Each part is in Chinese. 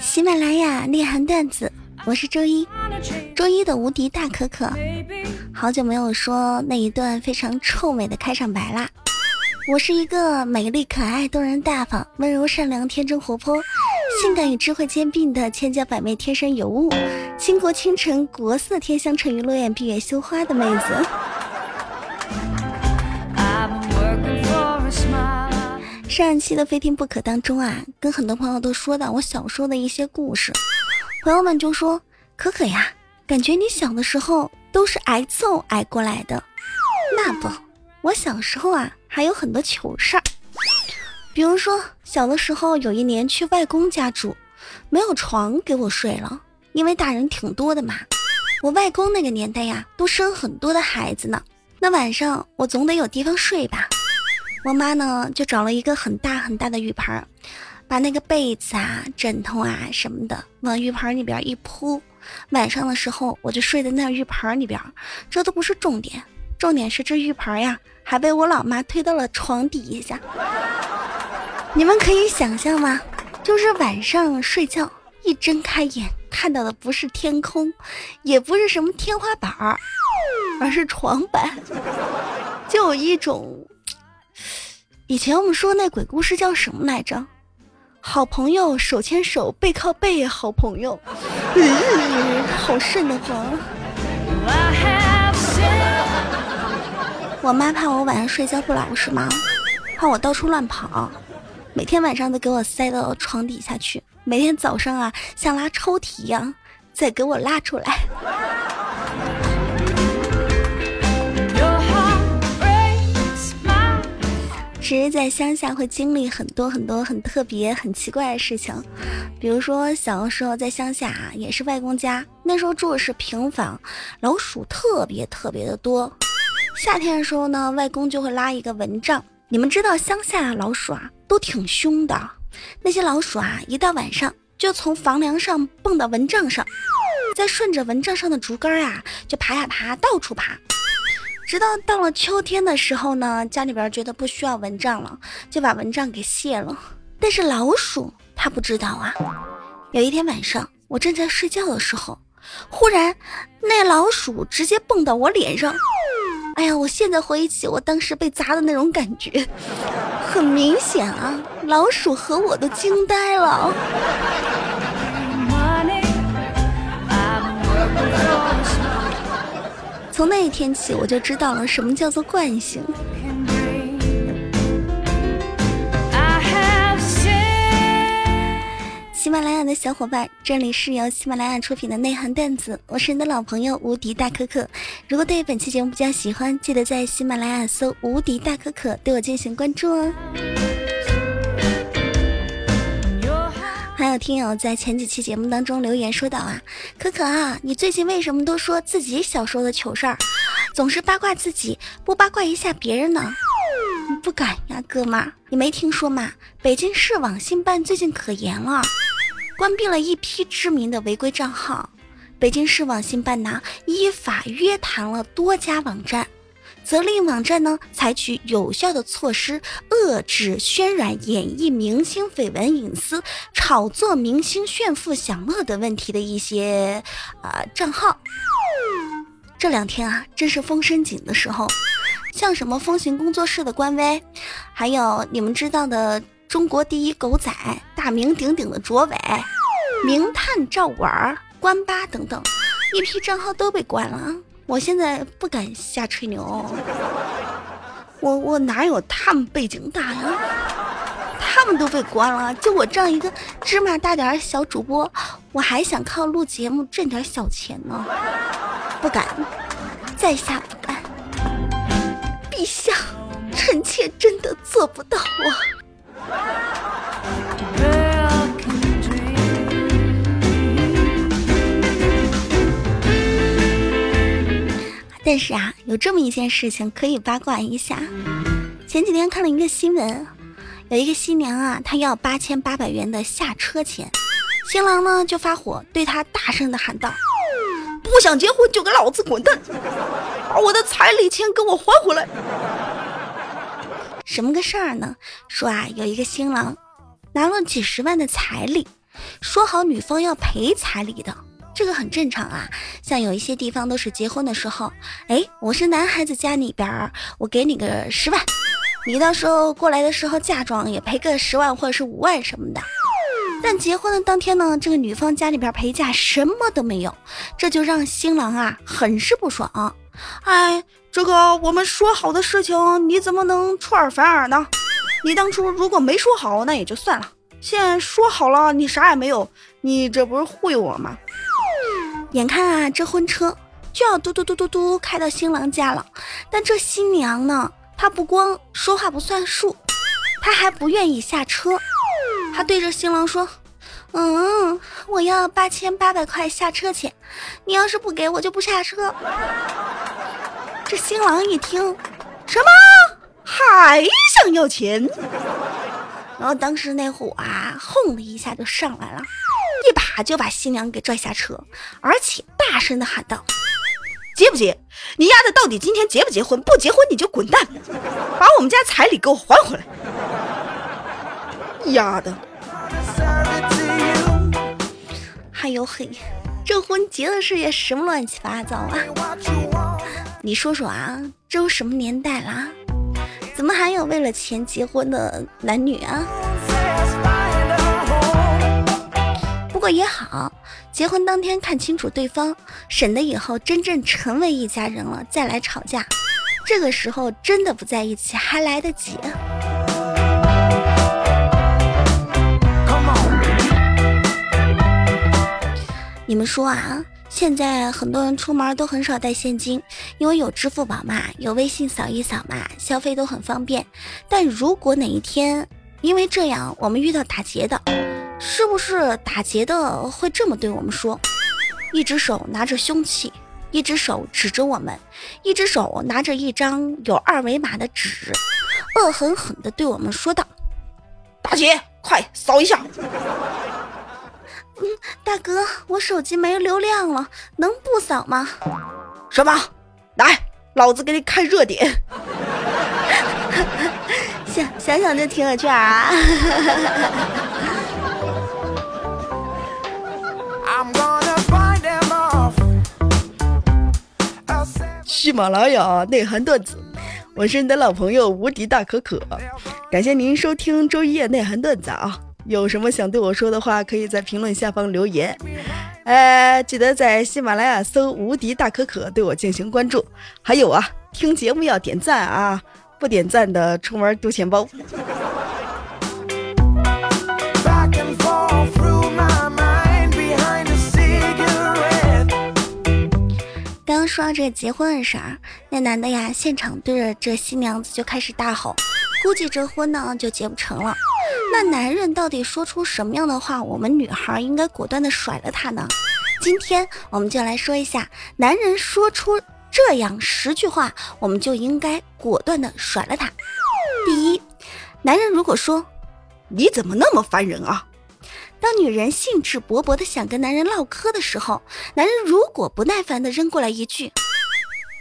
喜马拉雅内涵段子，我是周一，周一的无敌大可可，好久没有说那一段非常臭美的开场白啦。我是一个美丽可爱、动人大方、温柔善良、天真活泼、性感与智慧兼并的千娇百媚、天生尤物、倾国倾城、国色天香、沉鱼落雁、闭月羞花的妹子。上一期的非听不可当中啊，跟很多朋友都说到我小时候的一些故事，朋友们就说：“可可呀，感觉你小的时候都是挨揍挨过来的。”那不，我小时候啊还有很多糗事儿，比如说小的时候有一年去外公家住，没有床给我睡了，因为大人挺多的嘛。我外公那个年代呀，都生很多的孩子呢，那晚上我总得有地方睡吧。我妈呢，就找了一个很大很大的浴盆，把那个被子啊、枕头啊什么的往浴盆里边一铺。晚上的时候，我就睡在那浴盆里边。这都不是重点，重点是这浴盆呀，还被我老妈推到了床底下。你们可以想象吗？就是晚上睡觉，一睁开眼看到的不是天空，也不是什么天花板，而是床板，就有一种。以前我们说那鬼故事叫什么来着？好朋友手牵手背靠背，好朋友，好瘆得慌。我妈怕我晚上睡觉不老实嘛，怕我到处乱跑，每天晚上都给我塞到床底下去，每天早上啊像拉抽屉一样再给我拉出来。其实，在乡下会经历很多很多很特别、很奇怪的事情，比如说小的时候在乡下啊，也是外公家，那时候住的是平房，老鼠特别特别的多。夏天的时候呢，外公就会拉一个蚊帐。你们知道乡下老鼠啊都挺凶的，那些老鼠啊一到晚上就从房梁上蹦到蚊帐上，再顺着蚊帐上的竹竿啊就爬呀爬，到处爬。直到到了秋天的时候呢，家里边觉得不需要蚊帐了，就把蚊帐给卸了。但是老鼠它不知道啊。有一天晚上，我正在睡觉的时候，忽然那老鼠直接蹦到我脸上。哎呀，我现在回忆起我当时被砸的那种感觉，很明显啊，老鼠和我都惊呆了。从那一天起，我就知道了什么叫做惯性。喜马拉雅的小伙伴，这里是由喜马拉雅出品的内涵段子，我是你的老朋友无敌大可可。如果对本期节目比较喜欢，记得在喜马拉雅搜“无敌大可可”对我进行关注哦。还有听友在前几期节目当中留言说道啊，可可啊，你最近为什么都说自己小时候的糗事儿，总是八卦自己，不八卦一下别人呢？不敢呀，哥们儿，你没听说吗？北京市网信办最近可严了，关闭了一批知名的违规账号。北京市网信办呢，依法约谈了多家网站。责令网站呢采取有效的措施，遏制渲染、演绎明星绯闻隐私、炒作明星炫富享乐等问题的一些啊账号。这两天啊，正是风声紧的时候，像什么风行工作室的官微，还有你们知道的中国第一狗仔、大名鼎鼎的卓伟、名探赵玩、关八等等，一批账号都被关了啊。我现在不敢瞎吹牛，我我哪有他们背景大呀？他们都被关了，就我这样一个芝麻大点的小主播，我还想靠录节目挣点小钱呢，不敢，在下不敢。陛下，臣妾真的做不到啊。但是啊，有这么一件事情可以八卦一下。前几天看了一个新闻，有一个新娘啊，她要八千八百元的下车钱，新郎呢就发火，对她大声的喊道：“不想结婚就给老子滚蛋，把我的彩礼钱给我还回来！”什么个事儿呢？说啊，有一个新郎拿了几十万的彩礼，说好女方要赔彩礼的，这个很正常啊。像有一些地方都是结婚的时候，哎，我是男孩子家里边儿，我给你个十万，你到时候过来的时候嫁妆也赔个十万或者是五万什么的。但结婚的当天呢，这个女方家里边陪嫁什么都没有，这就让新郎啊很是不爽。哎，这个我们说好的事情，你怎么能出尔反尔呢？你当初如果没说好，那也就算了。现在说好了，你啥也没有，你这不是忽悠我吗？眼看啊，这婚车就要嘟嘟嘟嘟嘟开到新郎家了，但这新娘呢，她不光说话不算数，她还不愿意下车。她对着新郎说：“嗯，我要八千八百块下车钱，你要是不给我，就不下车。”这新郎一听，什么还想要钱？然后当时那火啊，轰的一下就上来了，就把新娘给拽下车，而且大声的喊道：“结不结？你丫的到底今天结不结婚？不结婚你就滚蛋，把我们家彩礼给我还回来！”丫的！还有嘿，这婚结的事也什么乱七八糟啊！你说说啊，这都什么年代啦？怎么还有为了钱结婚的男女啊？不过也好，结婚当天看清楚对方，省得以后真正成为一家人了再来吵架。这个时候真的不在一起还来得及。你们说啊？现在很多人出门都很少带现金，因为有支付宝嘛，有微信扫一扫嘛，消费都很方便。但如果哪一天因为这样我们遇到打劫的，是不是打劫的会这么对我们说？一只手拿着凶器，一只手指着我们，一只手拿着一张有二维码的纸，恶狠狠地对我们说道：“大姐，快扫一下。”嗯，大哥，我手机没流量了，能不扫吗？什么？来，老子给你开热点。想想想就挺有趣啊！喜马拉雅内涵段子，我是你的老朋友无敌大可可，感谢您收听周一夜内涵段子啊。有什么想对我说的话，可以在评论下方留言。呃，记得在喜马拉雅搜“无敌大可可”对我进行关注。还有啊，听节目要点赞啊，不点赞的出门丢钱包。说到这结婚的事儿，那男的呀，现场对着这新娘子就开始大吼，估计这婚呢就结不成了。那男人到底说出什么样的话，我们女孩应该果断的甩了他呢？今天我们就来说一下，男人说出这样十句话，我们就应该果断的甩了他。第一，男人如果说你怎么那么烦人啊？当女人兴致勃勃的想跟男人唠嗑的时候，男人如果不耐烦的扔过来一句，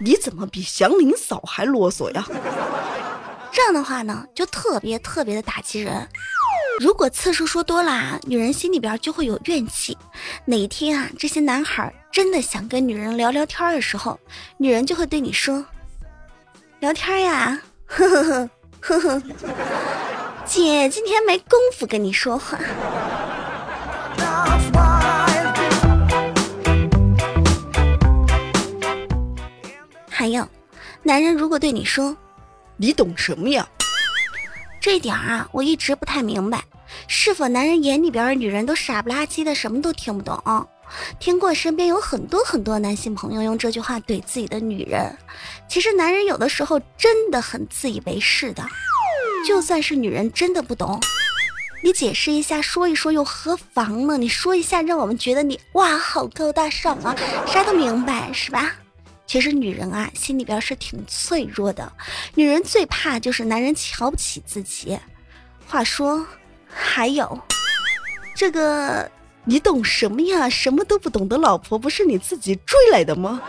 你怎么比祥林嫂还啰嗦呀？这样的话呢，就特别特别的打击人。如果次数说多了，女人心里边就会有怨气。哪天啊，这些男孩真的想跟女人聊聊天的时候，女人就会对你说：“聊天呀，呵呵呵呵呵，姐今天没工夫跟你说话。”还有，男人如果对你说。你懂什么呀？这点啊，我一直不太明白，是否男人眼里边的女人都傻不拉几的，什么都听不懂？听过身边有很多很多男性朋友用这句话怼自己的女人，其实男人有的时候真的很自以为是的。就算是女人真的不懂，你解释一下，说一说又何妨呢？你说一下，让我们觉得你哇，好高大上啊，啥都明白是吧？其实女人啊心里边是挺脆弱的。女人最怕就是男人瞧不起自己。话说还有这个你懂什么呀？什么都不懂的老婆不是你自己追来的吗？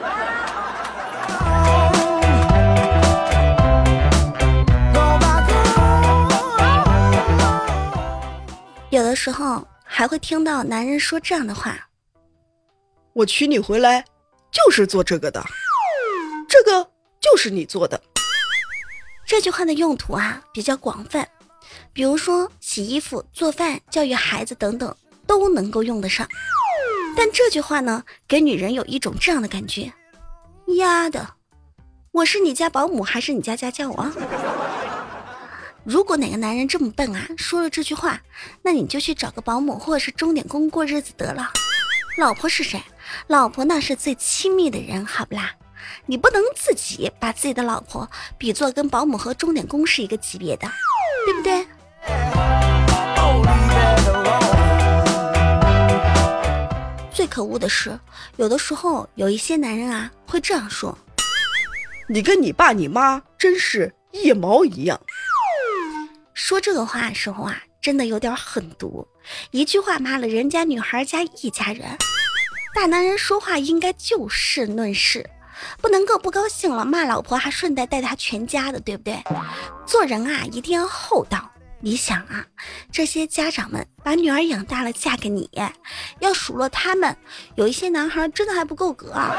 有的时候还会听到男人说这样的话。我娶你回来就是做这个的。这个就是你做的。”这句话的用途啊比较广泛，比如说洗衣服、做饭、教育孩子等等都能够用得上。但这句话呢，给女人有一种这样的感觉：丫的，我是你家保姆还是你家家教啊？如果哪个男人这么笨啊，说了这句话，那你就去找个保姆或者是钟点工过日子得了。老婆是谁？老婆那是最亲密的人，好不啦？你不能自己把自己的老婆比作跟保姆和钟点工是一个级别的，对不对？最可恶的是，有的时候有一些男人啊会这样说：“你跟你爸你妈真是一毛一样。”说这个话的时候啊，真的有点狠毒，一句话骂了人家女孩家一家人。大男人说话应该就事论事。不能够不高兴了，骂老婆还顺带带他全家的，对不对？做人啊，一定要厚道。你想啊，这些家长们把女儿养大了，嫁给你，要数落他们，有一些男孩真的还不够格啊。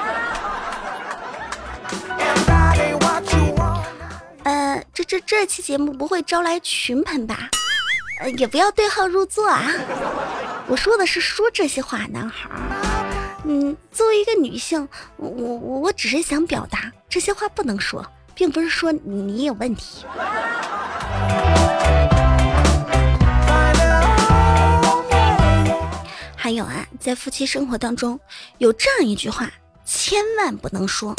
呃，这这这期节目不会招来群喷吧？呃，也不要对号入座啊。我说的是说这些话，男孩。嗯，作为一个女性，我我我只是想表达这些话不能说，并不是说你你有问题。还有啊，在夫妻生活当中，有这样一句话，千万不能说。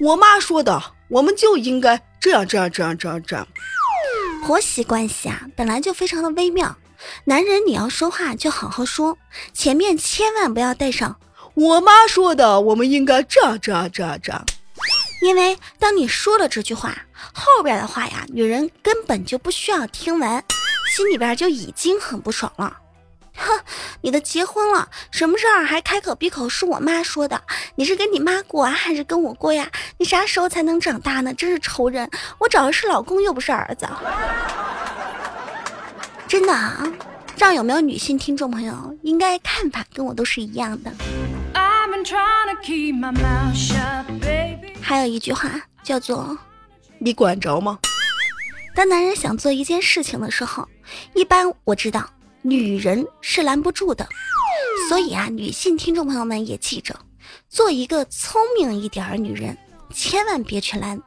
我妈说的，我们就应该这样这样这样这样这样。婆媳关系啊，本来就非常的微妙。男人，你要说话就好好说，前面千万不要带上“我妈说的”，我们应该这样这样这样这样。因为当你说了这句话，后边的话呀，女人根本就不需要听完，心里边就已经很不爽了。哼，你都结婚了，什么事儿还开口闭口是我妈说的？你是跟你妈过啊，还是跟我过呀？你啥时候才能长大呢？真是愁人！我找的是老公，又不是儿子。真的啊，这样有没有女性听众朋友？应该看法跟我都是一样的。还有一句话叫做“你管着吗？”当男人想做一件事情的时候，一般我知道女人是拦不住的。所以啊，女性听众朋友们也记着，做一个聪明一点儿女人，千万别去拦。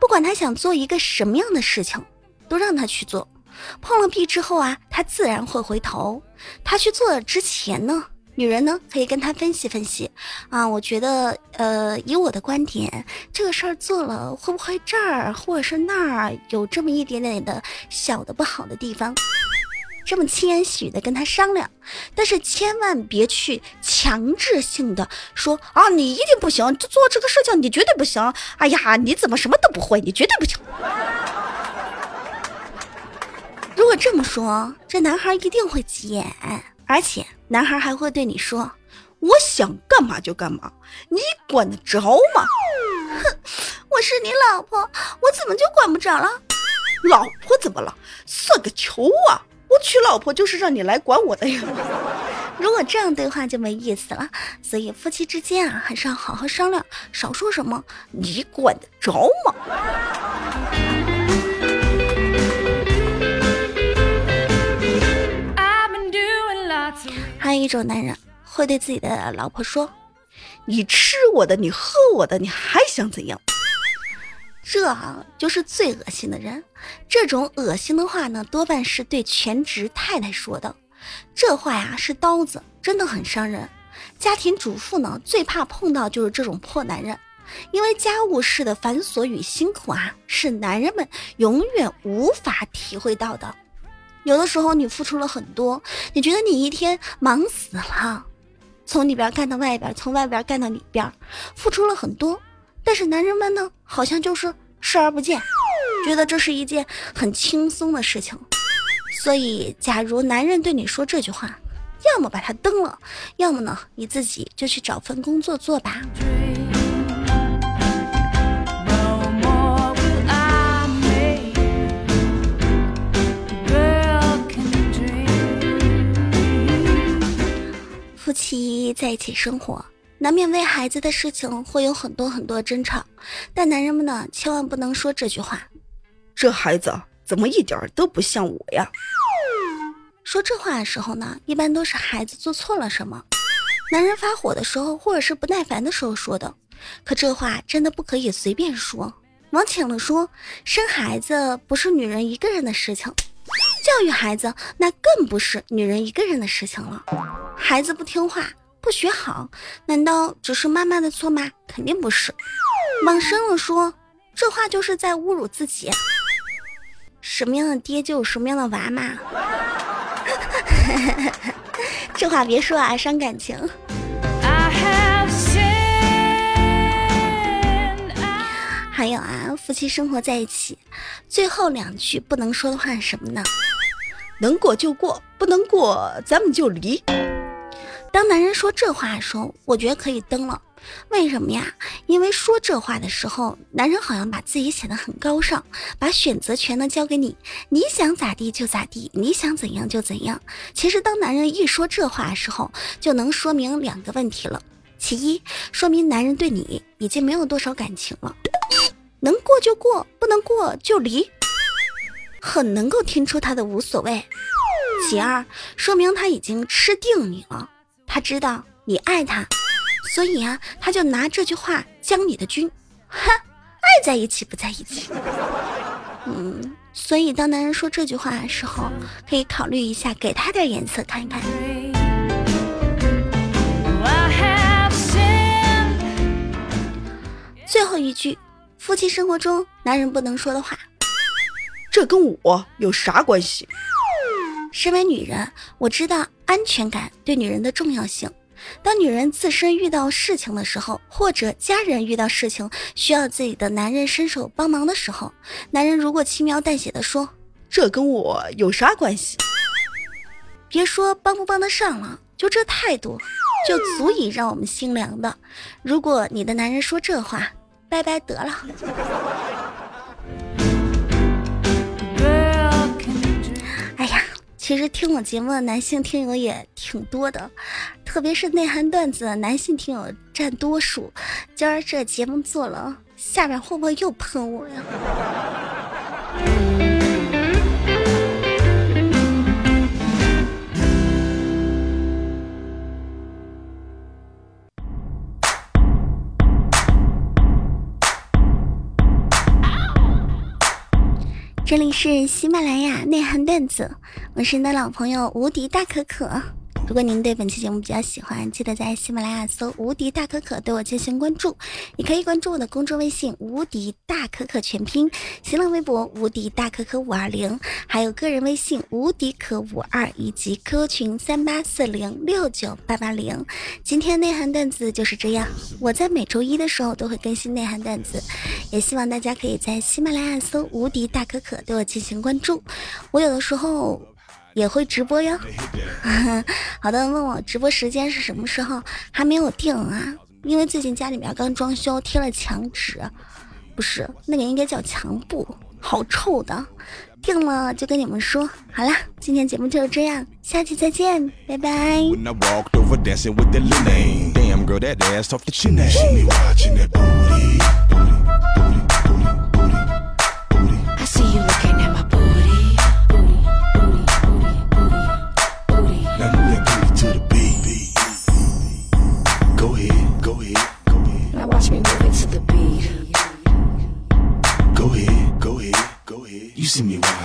不管他想做一个什么样的事情，都让他去做。碰了壁之后啊，他自然会回头。他去做之前呢，女人呢可以跟他分析分析啊。我觉得，呃，以我的观点，这个事儿做了会不会这儿或者是那儿有这么一点点的小的不好的地方？这么轻言细语的跟他商量，但是千万别去强制性的说啊，你一定不行，就做这个事情你绝对不行。哎呀，你怎么什么都不会，你绝对不行。这么说，这男孩一定会急眼，而且男孩还会对你说：“我想干嘛就干嘛，你管得着吗？”哼，我是你老婆，我怎么就管不着了？老婆怎么了？算个球啊！我娶老婆就是让你来管我的呀。如果这样对话就没意思了，所以夫妻之间啊，还是要好好商量，少说什么“你管得着吗”。一种男人会对自己的老婆说：“你吃我的，你喝我的，你还想怎样？”这就是最恶心的人。这种恶心的话呢，多半是对全职太太说的。这话呀是刀子，真的很伤人。家庭主妇呢最怕碰到就是这种破男人，因为家务事的繁琐与辛苦啊，是男人们永远无法体会到的。有的时候你付出了很多，你觉得你一天忙死了，从里边干到外边，从外边干到里边，付出了很多，但是男人们呢，好像就是视而不见，觉得这是一件很轻松的事情。所以，假如男人对你说这句话，要么把他蹬了，要么呢，你自己就去找份工作做吧。妻在一起生活，难免为孩子的事情会有很多很多争吵，但男人们呢，千万不能说这句话：“这孩子怎么一点都不像我呀？”说这话的时候呢，一般都是孩子做错了什么，男人发火的时候，或者是不耐烦的时候说的。可这话真的不可以随便说。往浅了说，生孩子不是女人一个人的事情，教育孩子那更不是女人一个人的事情了。孩子不听话、不学好，难道只是妈妈的错吗？肯定不是。往深了说，这话就是在侮辱自己。什么样的爹就有什么样的娃嘛。这话别说啊，伤感情。还有啊，夫妻生活在一起，最后两句不能说的话是什么呢？能过就过，不能过咱们就离。当男人说这话的时候，我觉得可以登了。为什么呀？因为说这话的时候，男人好像把自己显得很高尚，把选择权呢交给你，你想咋地就咋地，你想怎样就怎样。其实当男人一说这话的时候，就能说明两个问题了。其一，说明男人对你已经没有多少感情了。能过就过，不能过就离，很能够听出他的无所谓。其二，说明他已经吃定你了，他知道你爱他，所以啊，他就拿这句话将你的军。哼，爱在一起不在一起。嗯，所以当男人说这句话的时候，可以考虑一下，给他点颜色看一看。最后一句。夫妻生活中，男人不能说的话，这跟我有啥关系？身为女人，我知道安全感对女人的重要性。当女人自身遇到事情的时候，或者家人遇到事情需要自己的男人伸手帮忙的时候，男人如果轻描淡写的说：“这跟我有啥关系？”别说帮不帮得上了，就这态度，就足以让我们心凉的。如果你的男人说这话，拜拜得了。其实听我节目的男性听友也挺多的，特别是内涵段子的男性听友占多数。今儿这节目做了，下面会不会又喷我呀？这里是喜马拉雅内涵段子，我是你的老朋友无敌大可可。如果您对本期节目比较喜欢，记得在喜马拉雅搜“无敌大可可”对我进行关注，你可以关注我的公众微信“无敌大可可全拼”，新浪微博“无敌大可可五二零”，还有个人微信“无敌可五二”以及 QQ 群三八四零六九八八零。今天内涵段子就是这样，我在每周一的时候都会更新内涵段子，也希望大家可以在喜马拉雅搜“无敌大可可”对我进行关注，我有的时候。也会直播哟。好的，问我直播时间是什么时候？还没有定啊，因为最近家里面刚装修，贴了墙纸，不是那个应该叫墙布，好臭的。定了就跟你们说好了，今天节目就是这样，下期再见，拜拜。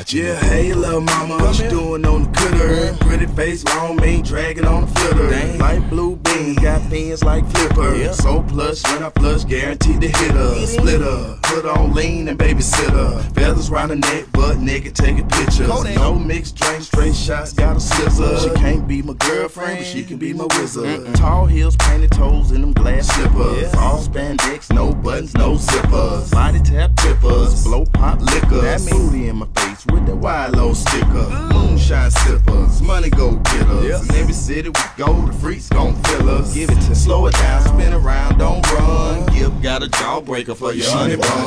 Watching. Yeah, hey, little mama, what you doing on the cutter? Pretty face, long mane, dragging on the flitter. Light blue beans, got pins like flipper. Yeah. So plush, when I flush, guaranteed to hit her. Split her, put on lean and babysit her. Feathers round the neck, butt naked, taking pictures. No mixed drinks, straight shots, got a scissor. She can't be my girlfriend, but she can be my wizard. Mm-mm. Tall heels, painted toes, in them glass slippers. Yeah. All spandex, no buttons, no zippers. Body tap tippers, blow pop liquor. That booty in my face with that wide low sticker. Moonshine sippers, money go getters. Yep. In every city we go, the freaks gon' fill us. Give it to slow it down, spin around, don't run. Uh-huh. Give got a jawbreaker for your honey bun.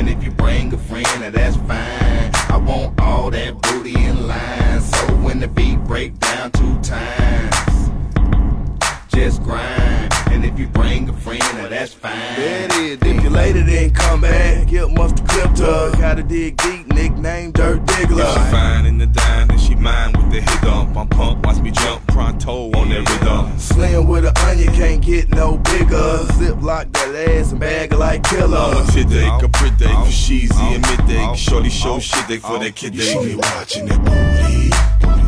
And if you bring a friend, now that's fine. I want all that booty in line. So when the beat break down two times, just grind. And if you bring a friend, now that's fine. There it is. If your lady didn't come back, Gil must have clipped her. Gotta dig deep, nickname Dirt Diggler. Yeah, she fine in the dime, and she mine with the hit dump. I'm pumped, watch me jump pronto on that rhythm. Slim with an onion, can't get no bigger. Zip lock that ass and bag it like killer. I'm a fit day, capri day, for sheezy and midday. Shorty show shit day for that kid You day. see me watching that booty. Booty,